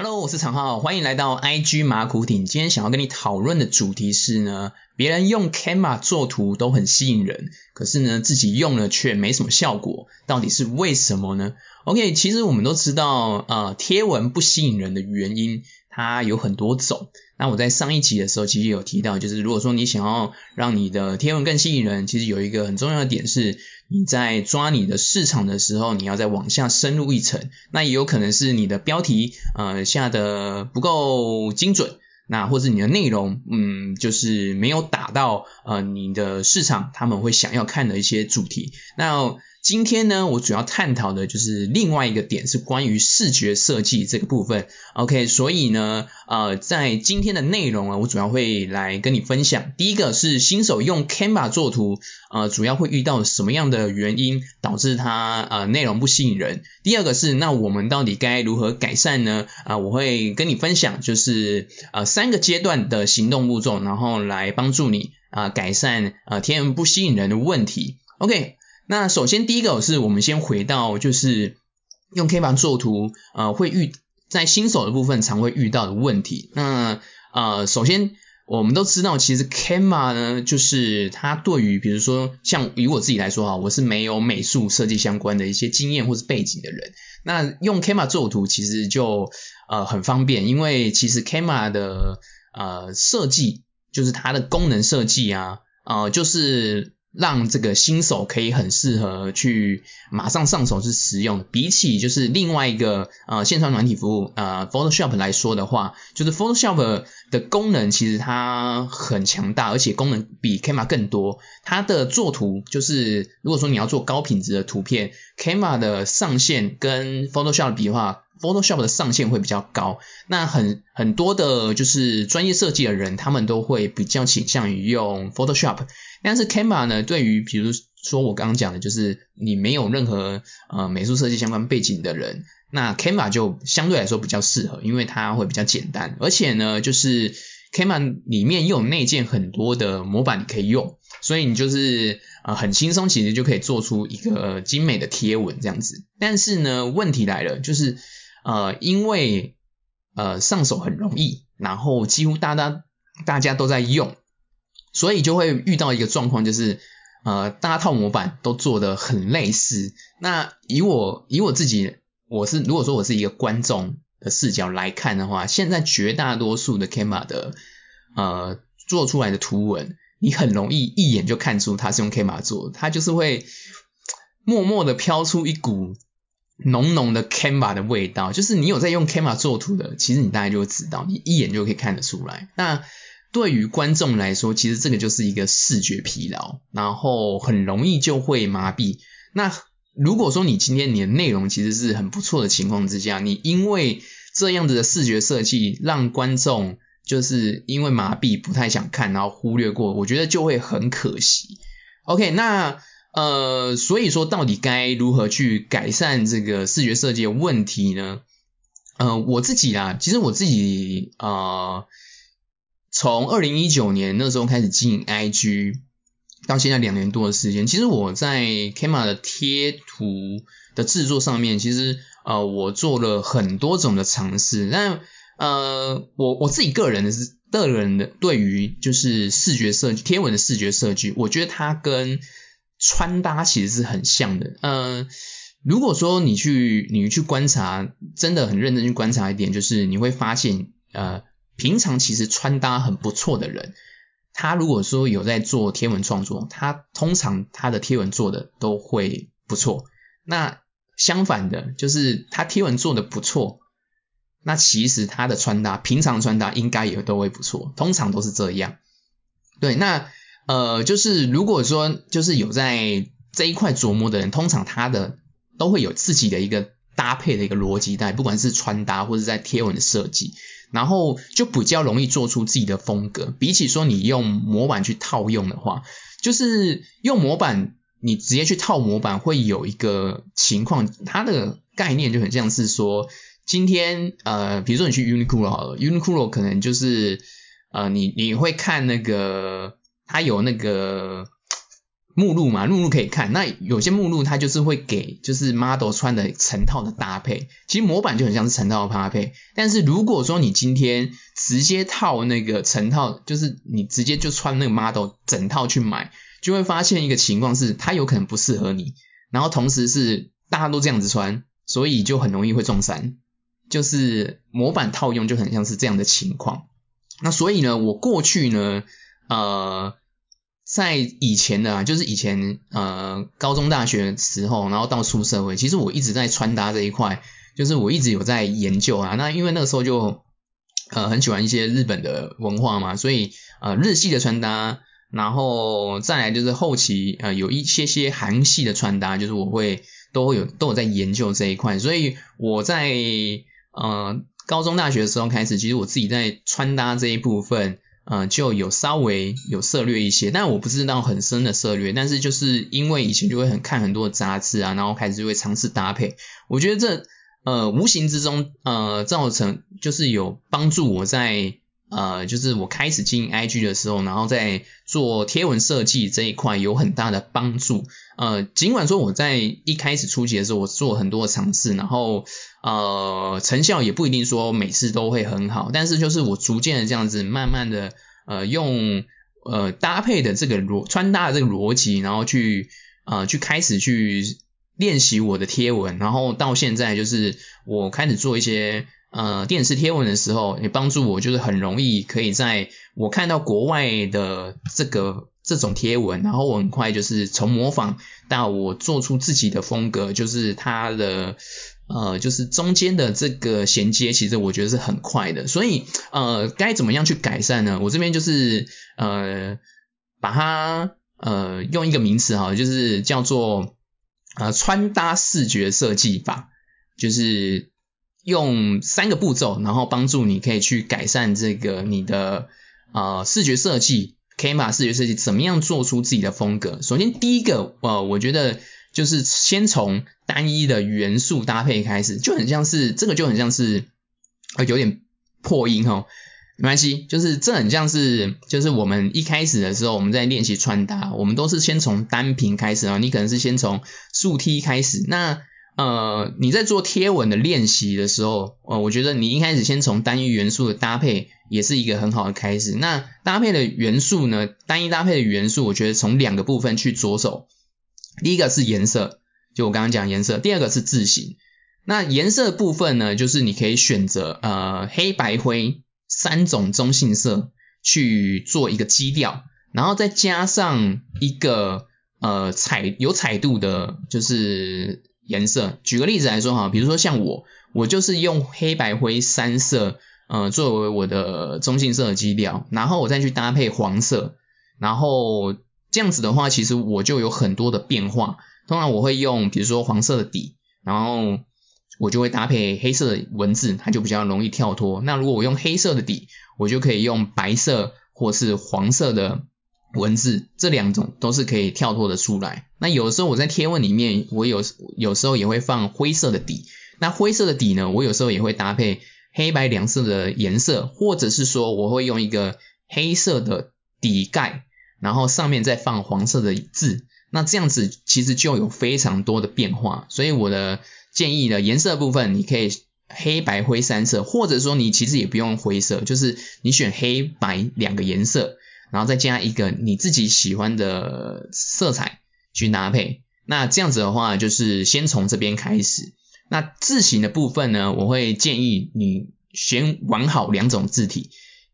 Hello，我是常浩，欢迎来到 IG 马古艇。今天想要跟你讨论的主题是呢，别人用 Canva 做图都很吸引人，可是呢自己用了却没什么效果，到底是为什么呢？OK，其实我们都知道，呃，贴文不吸引人的原因，它有很多种。那我在上一集的时候其实有提到，就是如果说你想要让你的贴文更吸引人，其实有一个很重要的点是。你在抓你的市场的时候，你要再往下深入一层，那也有可能是你的标题呃下的不够精准，那或者你的内容嗯就是没有打到呃你的市场他们会想要看的一些主题，那。今天呢，我主要探讨的就是另外一个点，是关于视觉设计这个部分。OK，所以呢，呃，在今天的内容啊，我主要会来跟你分享。第一个是新手用 Canva 做图，呃，主要会遇到什么样的原因导致它呃内容不吸引人？第二个是那我们到底该如何改善呢？啊，我会跟你分享，就是呃三个阶段的行动步骤，然后来帮助你啊改善呃天文不吸引人的问题。OK。那首先第一个是我们先回到就是用 Canva 做图，呃，会遇在新手的部分常会遇到的问题。那呃，首先我们都知道，其实 Canva 呢，就是它对于比如说像以我自己来说哈，我是没有美术设计相关的一些经验或是背景的人，那用 Canva 做图其实就呃很方便，因为其实 Canva 的呃设计就是它的功能设计啊，呃就是。让这个新手可以很适合去马上上手去使用，比起就是另外一个呃线上软体服务呃 Photoshop 来说的话，就是 Photoshop 的功能其实它很强大，而且功能比 Canva 更多。它的作图就是如果说你要做高品质的图片，Canva 的上限跟 Photoshop 比的话。Photoshop 的上限会比较高，那很很多的就是专业设计的人，他们都会比较倾向于用 Photoshop。但是 Canva 呢，对于比如说我刚刚讲的，就是你没有任何呃美术设计相关背景的人，那 Canva 就相对来说比较适合，因为它会比较简单，而且呢，就是 Canva 里面又有内建很多的模板你可以用，所以你就是呃很轻松，其实就可以做出一个精美的贴文这样子。但是呢，问题来了，就是呃，因为呃上手很容易，然后几乎大家大家都在用，所以就会遇到一个状况，就是呃大套模板都做的很类似。那以我以我自己，我是如果说我是一个观众的视角来看的话，现在绝大多数的 Canva 的呃做出来的图文，你很容易一眼就看出它是用 Canva 做，它就是会默默的飘出一股。浓浓的 Canva 的味道，就是你有在用 Canva 做图的，其实你大概就会知道，你一眼就可以看得出来。那对于观众来说，其实这个就是一个视觉疲劳，然后很容易就会麻痹。那如果说你今天你的内容其实是很不错的情况之下，你因为这样子的视觉设计让观众就是因为麻痹不太想看，然后忽略过，我觉得就会很可惜。OK，那。呃，所以说到底该如何去改善这个视觉设计的问题呢？呃，我自己啦，其实我自己啊，从二零一九年那时候开始经营 IG，到现在两年多的时间，其实我在 Canva 的贴图的制作上面，其实呃，我做了很多种的尝试。那呃，我我自己个人的是个人的对于就是视觉设计贴文的视觉设计，我觉得它跟穿搭其实是很像的，嗯，如果说你去你去观察，真的很认真去观察一点，就是你会发现，呃，平常其实穿搭很不错的人，他如果说有在做贴文创作，他通常他的贴文做的都会不错。那相反的，就是他贴文做的不错，那其实他的穿搭平常穿搭应该也都会不错，通常都是这样。对，那。呃，就是如果说就是有在这一块琢磨的人，通常他的都会有自己的一个搭配的一个逻辑带，不管是穿搭或者在贴文的设计，然后就比较容易做出自己的风格。比起说你用模板去套用的话，就是用模板你直接去套模板会有一个情况，它的概念就很像是说，今天呃，比如说你去 Uniqlo 好了，Uniqlo 可能就是呃，你你会看那个。它有那个目录嘛，目录可以看。那有些目录它就是会给就是 model 穿的成套的搭配，其实模板就很像是成套的搭配。但是如果说你今天直接套那个成套，就是你直接就穿那个 model 整套去买，就会发现一个情况是它有可能不适合你，然后同时是大家都这样子穿，所以就很容易会撞衫。就是模板套用就很像是这样的情况。那所以呢，我过去呢，呃。在以前的啊，就是以前呃高中大学时候，然后到出社会，其实我一直在穿搭这一块，就是我一直有在研究啊。那因为那个时候就呃很喜欢一些日本的文化嘛，所以呃日系的穿搭，然后再来就是后期呃有一些些韩系的穿搭，就是我会都会有都有在研究这一块。所以我在呃高中大学的时候开始，其实我自己在穿搭这一部分。呃，就有稍微有涉略一些，但我不知道很深的涉略，但是就是因为以前就会很看很多杂志啊，然后开始就会尝试搭配，我觉得这呃无形之中呃造成就是有帮助我在呃就是我开始经营 IG 的时候，然后在做贴文设计这一块有很大的帮助。呃，尽管说我在一开始初期的时候，我做很多尝试，然后。呃，成效也不一定说每次都会很好，但是就是我逐渐的这样子，慢慢的呃用呃搭配的这个逻穿搭的这个逻辑，然后去呃去开始去练习我的贴文，然后到现在就是我开始做一些呃电视贴文的时候，也帮助我就是很容易可以在我看到国外的这个这种贴文，然后我很快就是从模仿到我做出自己的风格，就是它的。呃，就是中间的这个衔接，其实我觉得是很快的，所以呃，该怎么样去改善呢？我这边就是呃，把它呃用一个名词哈，就是叫做呃穿搭视觉设计法，就是用三个步骤，然后帮助你可以去改善这个你的呃视觉设计，Kma 视觉设计怎么样做出自己的风格。首先第一个呃，我觉得。就是先从单一的元素搭配开始，就很像是这个就很像是呃有点破音哈，没关系，就是这很像是就是我们一开始的时候我们在练习穿搭，我们都是先从单品开始啊，你可能是先从竖梯开始，那呃你在做贴文的练习的时候，呃我觉得你一开始先从单一元素的搭配也是一个很好的开始。那搭配的元素呢，单一搭配的元素，我觉得从两个部分去着手。第一个是颜色，就我刚刚讲颜色。第二个是字型。那颜色部分呢，就是你可以选择呃黑白灰三种中性色去做一个基调，然后再加上一个呃彩有彩度的，就是颜色。举个例子来说哈，比如说像我，我就是用黑白灰三色呃作为我的中性色的基调，然后我再去搭配黄色，然后。这样子的话，其实我就有很多的变化。通常我会用，比如说黄色的底，然后我就会搭配黑色的文字，它就比较容易跳脱。那如果我用黑色的底，我就可以用白色或是黄色的文字，这两种都是可以跳脱的出来。那有时候我在贴文里面，我有有时候也会放灰色的底。那灰色的底呢，我有时候也会搭配黑白两色的颜色，或者是说我会用一个黑色的底盖。然后上面再放黄色的字，那这样子其实就有非常多的变化。所以我的建议呢，颜色部分你可以黑白灰三色，或者说你其实也不用灰色，就是你选黑白两个颜色，然后再加一个你自己喜欢的色彩去搭配。那这样子的话，就是先从这边开始。那字型的部分呢，我会建议你先玩好两种字体，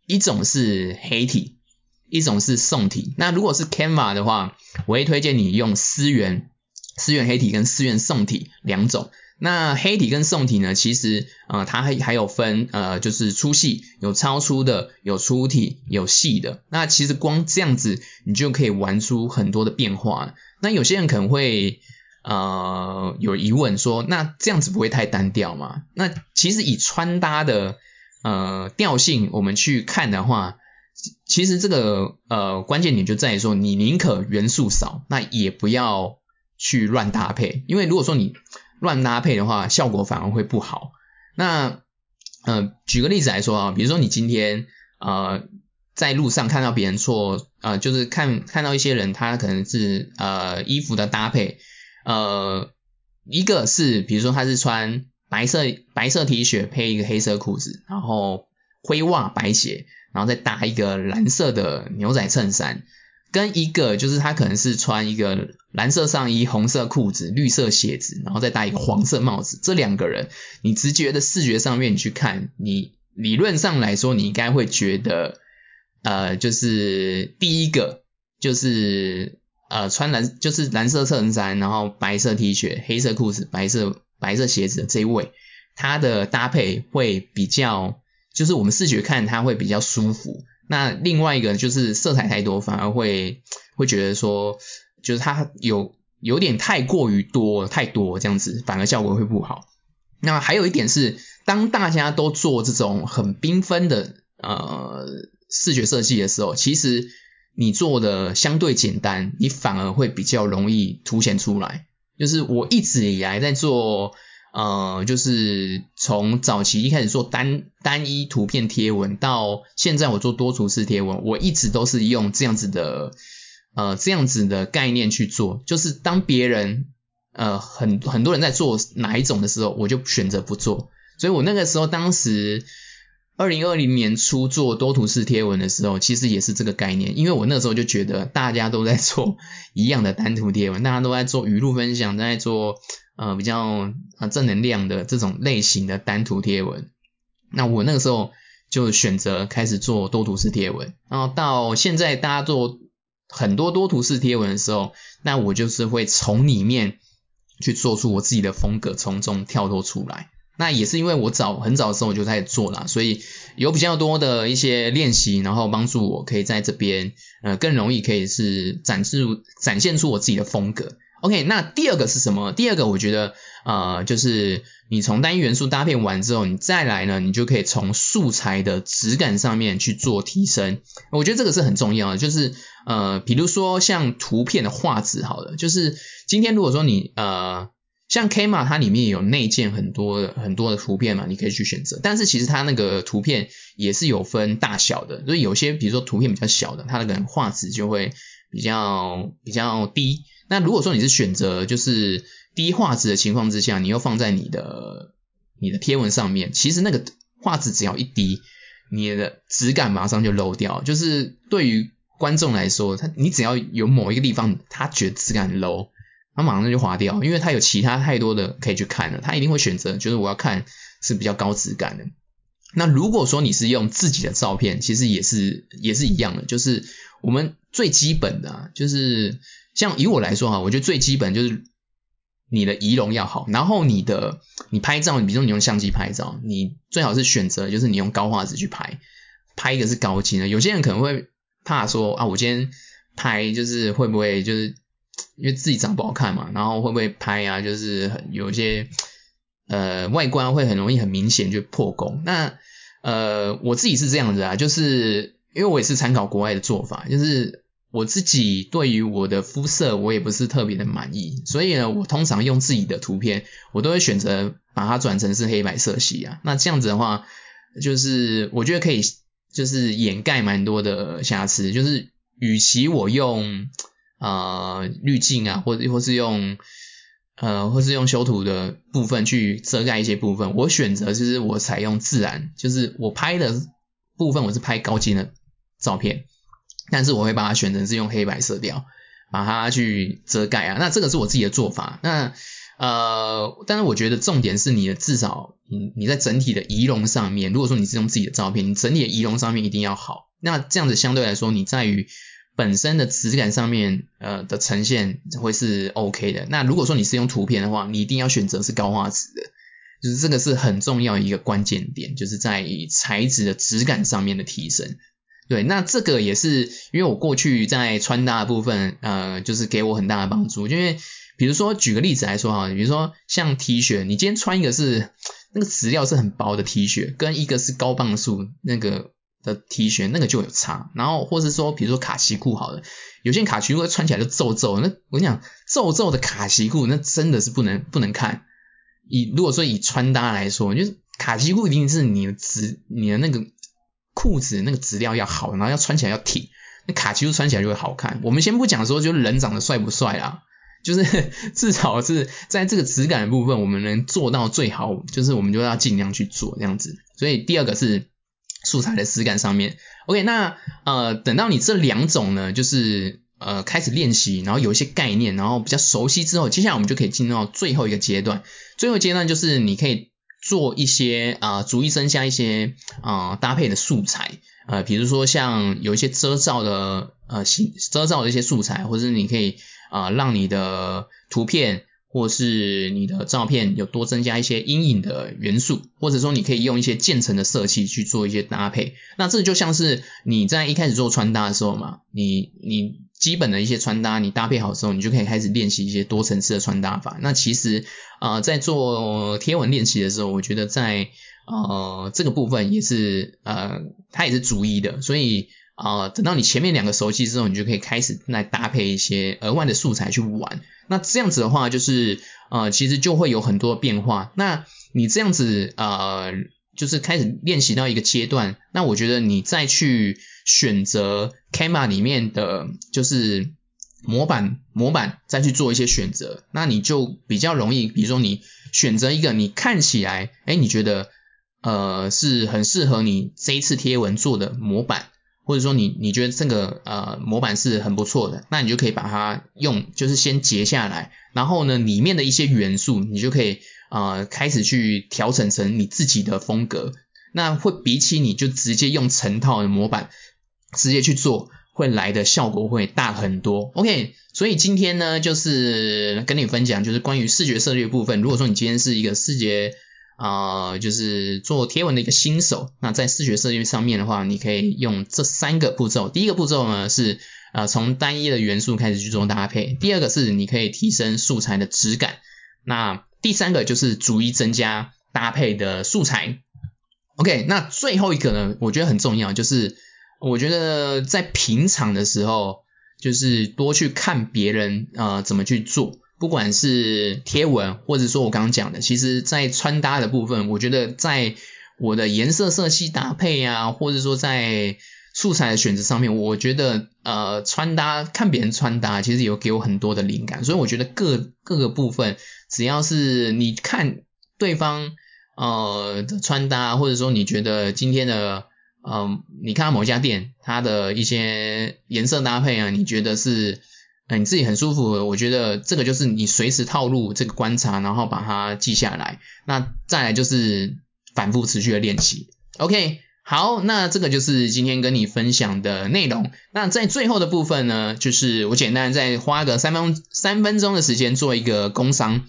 一种是黑体。一种是宋体，那如果是 Canva 的话，我会推荐你用思源、思源黑体跟思源宋体两种。那黑体跟宋体呢，其实呃它还还有分呃就是粗细，有超粗的，有粗体，有细的。那其实光这样子，你就可以玩出很多的变化。那有些人可能会呃有疑问说，那这样子不会太单调吗？那其实以穿搭的呃调性，我们去看的话。其实这个呃关键点就在于说，你宁可元素少，那也不要去乱搭配，因为如果说你乱搭配的话，效果反而会不好。那呃举个例子来说啊，比如说你今天呃在路上看到别人做，呃，就是看看到一些人，他可能是呃衣服的搭配，呃，一个是比如说他是穿白色白色 T 恤配一个黑色裤子，然后灰袜白鞋，然后再搭一个蓝色的牛仔衬衫，跟一个就是他可能是穿一个蓝色上衣、红色裤子、绿色鞋子，然后再戴一个黄色帽子，这两个人，你直觉的视觉上面你去看，你理论上来说，你应该会觉得。呃，就是第一个，就是呃穿蓝就是蓝色衬衫，然后白色 T 恤、黑色裤子、白色白色鞋子的这一位，他的搭配会比较，就是我们视觉看他会比较舒服。那另外一个就是色彩太多，反而会 会觉得说，就是它有有点太过于多太多这样子，反而效果会不好。那还有一点是，当大家都做这种很缤纷的呃。视觉设计的时候，其实你做的相对简单，你反而会比较容易凸显出来。就是我一直以来在做，呃，就是从早期一开始做单单一图片贴文，到现在我做多图式贴文，我一直都是用这样子的，呃，这样子的概念去做。就是当别人，呃，很很多人在做哪一种的时候，我就选择不做。所以我那个时候当时。二零二零年初做多图式贴文的时候，其实也是这个概念，因为我那时候就觉得大家都在做 一样的单图贴文，大家都在做语录分享，在做呃比较呃正能量的这种类型的单图贴文。那我那个时候就选择开始做多图式贴文，然后到现在大家做很多多图式贴文的时候，那我就是会从里面去做出我自己的风格，从中跳脱出来。那也是因为我早很早的时候我就开始做了，所以有比较多的一些练习，然后帮助我可以在这边呃更容易可以是展示展现出我自己的风格。OK，那第二个是什么？第二个我觉得呃就是你从单一元素搭配完之后，你再来呢，你就可以从素材的质感上面去做提升。我觉得这个是很重要的，就是呃比如说像图片的画质，好了，就是今天如果说你呃。像 K 码它里面有内建很多很多的图片嘛，你可以去选择。但是其实它那个图片也是有分大小的，所以有些比如说图片比较小的，它那个画质就会比较比较低。那如果说你是选择就是低画质的情况之下，你又放在你的你的贴文上面，其实那个画质只要一低，你的质感马上就 low 掉。就是对于观众来说，他你只要有某一个地方他觉得质感 low。他马上就划掉，因为他有其他太多的可以去看了，他一定会选择，就是我要看是比较高质感的。那如果说你是用自己的照片，其实也是也是一样的，就是我们最基本的，啊就是像以我来说哈，我觉得最基本就是你的仪容要好，然后你的你拍照，比如说你用相机拍照，你最好是选择就是你用高画质去拍，拍一个是高清的。有些人可能会怕说啊，我今天拍就是会不会就是。因为自己长不好看嘛，然后会不会拍啊？就是有些呃外观会很容易很明显就破功。那呃我自己是这样子啊，就是因为我也是参考国外的做法，就是我自己对于我的肤色我也不是特别的满意，所以呢我通常用自己的图片，我都会选择把它转成是黑白色系啊。那这样子的话，就是我觉得可以就是掩盖蛮多的瑕疵，就是与其我用。呃，滤镜啊，或者或是用呃，或是用修图的部分去遮盖一些部分。我选择就是我采用自然，就是我拍的部分我是拍高清的照片，但是我会把它选成是用黑白色调，把它去遮盖啊。那这个是我自己的做法。那呃，但是我觉得重点是你的至少你你在整体的仪容上面，如果说你是用自己的照片，你整体的仪容上面一定要好。那这样子相对来说，你在于。本身的质感上面，呃的呈现会是 OK 的。那如果说你是用图片的话，你一定要选择是高画质的，就是这个是很重要一个关键点，就是在材质的质感上面的提升。对，那这个也是因为我过去在穿搭的部分，呃，就是给我很大的帮助。因为比如说举个例子来说哈，比如说像 T 恤，你今天穿一个是那个质料是很薄的 T 恤，跟一个是高磅数那个。的 T 恤那个就有差，然后或是说，比如说卡其裤好了，有些卡其裤穿起来就皱皱，那我跟你讲，皱皱的卡其裤那真的是不能不能看。以如果说以穿搭来说，就是卡其裤一定是你的质，你的那个裤子那个质量要好，然后要穿起来要挺，那卡其裤穿起来就会好看。我们先不讲说就是人长得帅不帅啦，就是 至少是在这个质感的部分，我们能做到最好，就是我们就要尽量去做这样子。所以第二个是素材的质感上面。OK，那呃等到你这两种呢，就是呃开始练习，然后有一些概念，然后比较熟悉之后，接下来我们就可以进入到最后一个阶段。最后阶段就是你可以做一些啊，逐一增加一些啊搭配的素材，呃，比如说像有一些遮罩的呃形遮罩的一些素材，或者是你可以啊让你的图片或是你的照片有多增加一些阴影的元素，或者说你可以用一些渐层的色系去做一些搭配。那这就像是你在一开始做穿搭的时候嘛，你你。基本的一些穿搭，你搭配好之后，你就可以开始练习一些多层次的穿搭法。那其实啊，在做贴文练习的时候，我觉得在呃这个部分也是呃它也是逐一的。所以啊，等到你前面两个熟悉之后，你就可以开始来搭配一些额外的素材去玩。那这样子的话，就是呃其实就会有很多变化。那你这样子呃就是开始练习到一个阶段，那我觉得你再去。选择 Canva 里面的就是模板，模板再去做一些选择，那你就比较容易。比如说你选择一个你看起来，哎，你觉得呃是很适合你这一次贴文做的模板，或者说你你觉得这个呃模板是很不错的，那你就可以把它用，就是先截下来，然后呢里面的一些元素，你就可以呃开始去调整成你自己的风格，那会比起你就直接用成套的模板。直接去做会来的效果会大很多。OK，所以今天呢，就是跟你分享，就是关于视觉设计部分。如果说你今天是一个视觉啊，就是做贴文的一个新手，那在视觉设计上面的话，你可以用这三个步骤。第一个步骤呢是呃从单一的元素开始去做搭配。第二个是你可以提升素材的质感。那第三个就是逐一增加搭配的素材。OK，那最后一个呢，我觉得很重要，就是。我觉得在平常的时候，就是多去看别人呃怎么去做，不管是贴文，或者说我刚刚讲的，其实在穿搭的部分，我觉得在我的颜色色系搭配啊，或者说在素材的选择上面，我觉得呃穿搭看别人穿搭，其实有给我很多的灵感，所以我觉得各各个部分，只要是你看对方呃的穿搭，或者说你觉得今天的。嗯，你看到某一家店，它的一些颜色搭配啊，你觉得是，你自己很舒服。我觉得这个就是你随时套路这个观察，然后把它记下来。那再来就是反复持续的练习。OK，好，那这个就是今天跟你分享的内容。那在最后的部分呢，就是我简单再花个三分三分钟的时间做一个工商，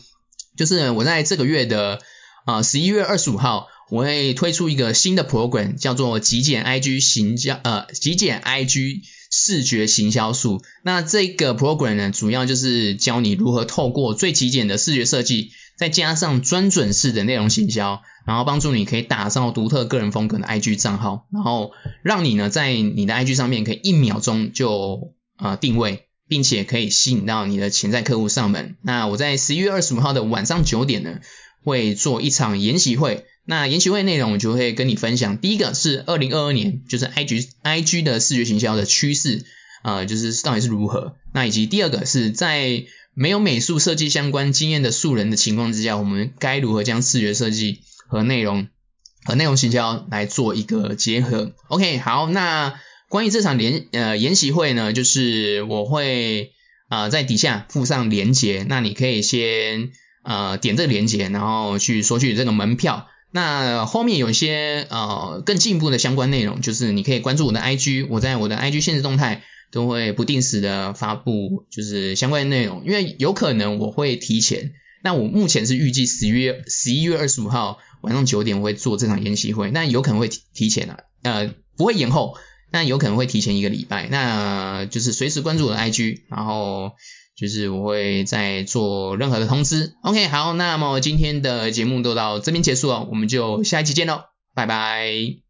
就是我在这个月的啊十一月二十五号。我会推出一个新的 program，叫做极简 IG 行销，呃，极简 IG 视觉行销术。那这个 program 呢，主要就是教你如何透过最极简的视觉设计，再加上专准式的内容行销，然后帮助你可以打造独特个人风格的 IG 账号，然后让你呢在你的 IG 上面可以一秒钟就呃定位，并且可以吸引到你的潜在客户上门。那我在十一月二十五号的晚上九点呢，会做一场研习会。那研习会内容我就会跟你分享，第一个是二零二二年就是 I G I G 的视觉行销的趋势，呃，就是到底是如何。那以及第二个是在没有美术设计相关经验的素人的情况之下，我们该如何将视觉设计和内容和内容行销来做一个结合。OK，好，那关于这场联呃研习会呢，就是我会啊在底下附上连结，那你可以先呃点这个连结，然后去索取这个门票。那后面有一些呃更进一步的相关内容，就是你可以关注我的 IG，我在我的 IG 现实动态都会不定时的发布，就是相关内容，因为有可能我会提前。那我目前是预计十月十一月二十五号晚上九点我会做这场研习会，那有可能会提提前啊，呃不会延后，那有可能会提前一个礼拜，那就是随时关注我的 IG，然后。就是我会再做任何的通知，OK，好，那么今天的节目都到这边结束了，我们就下一期见喽，拜拜。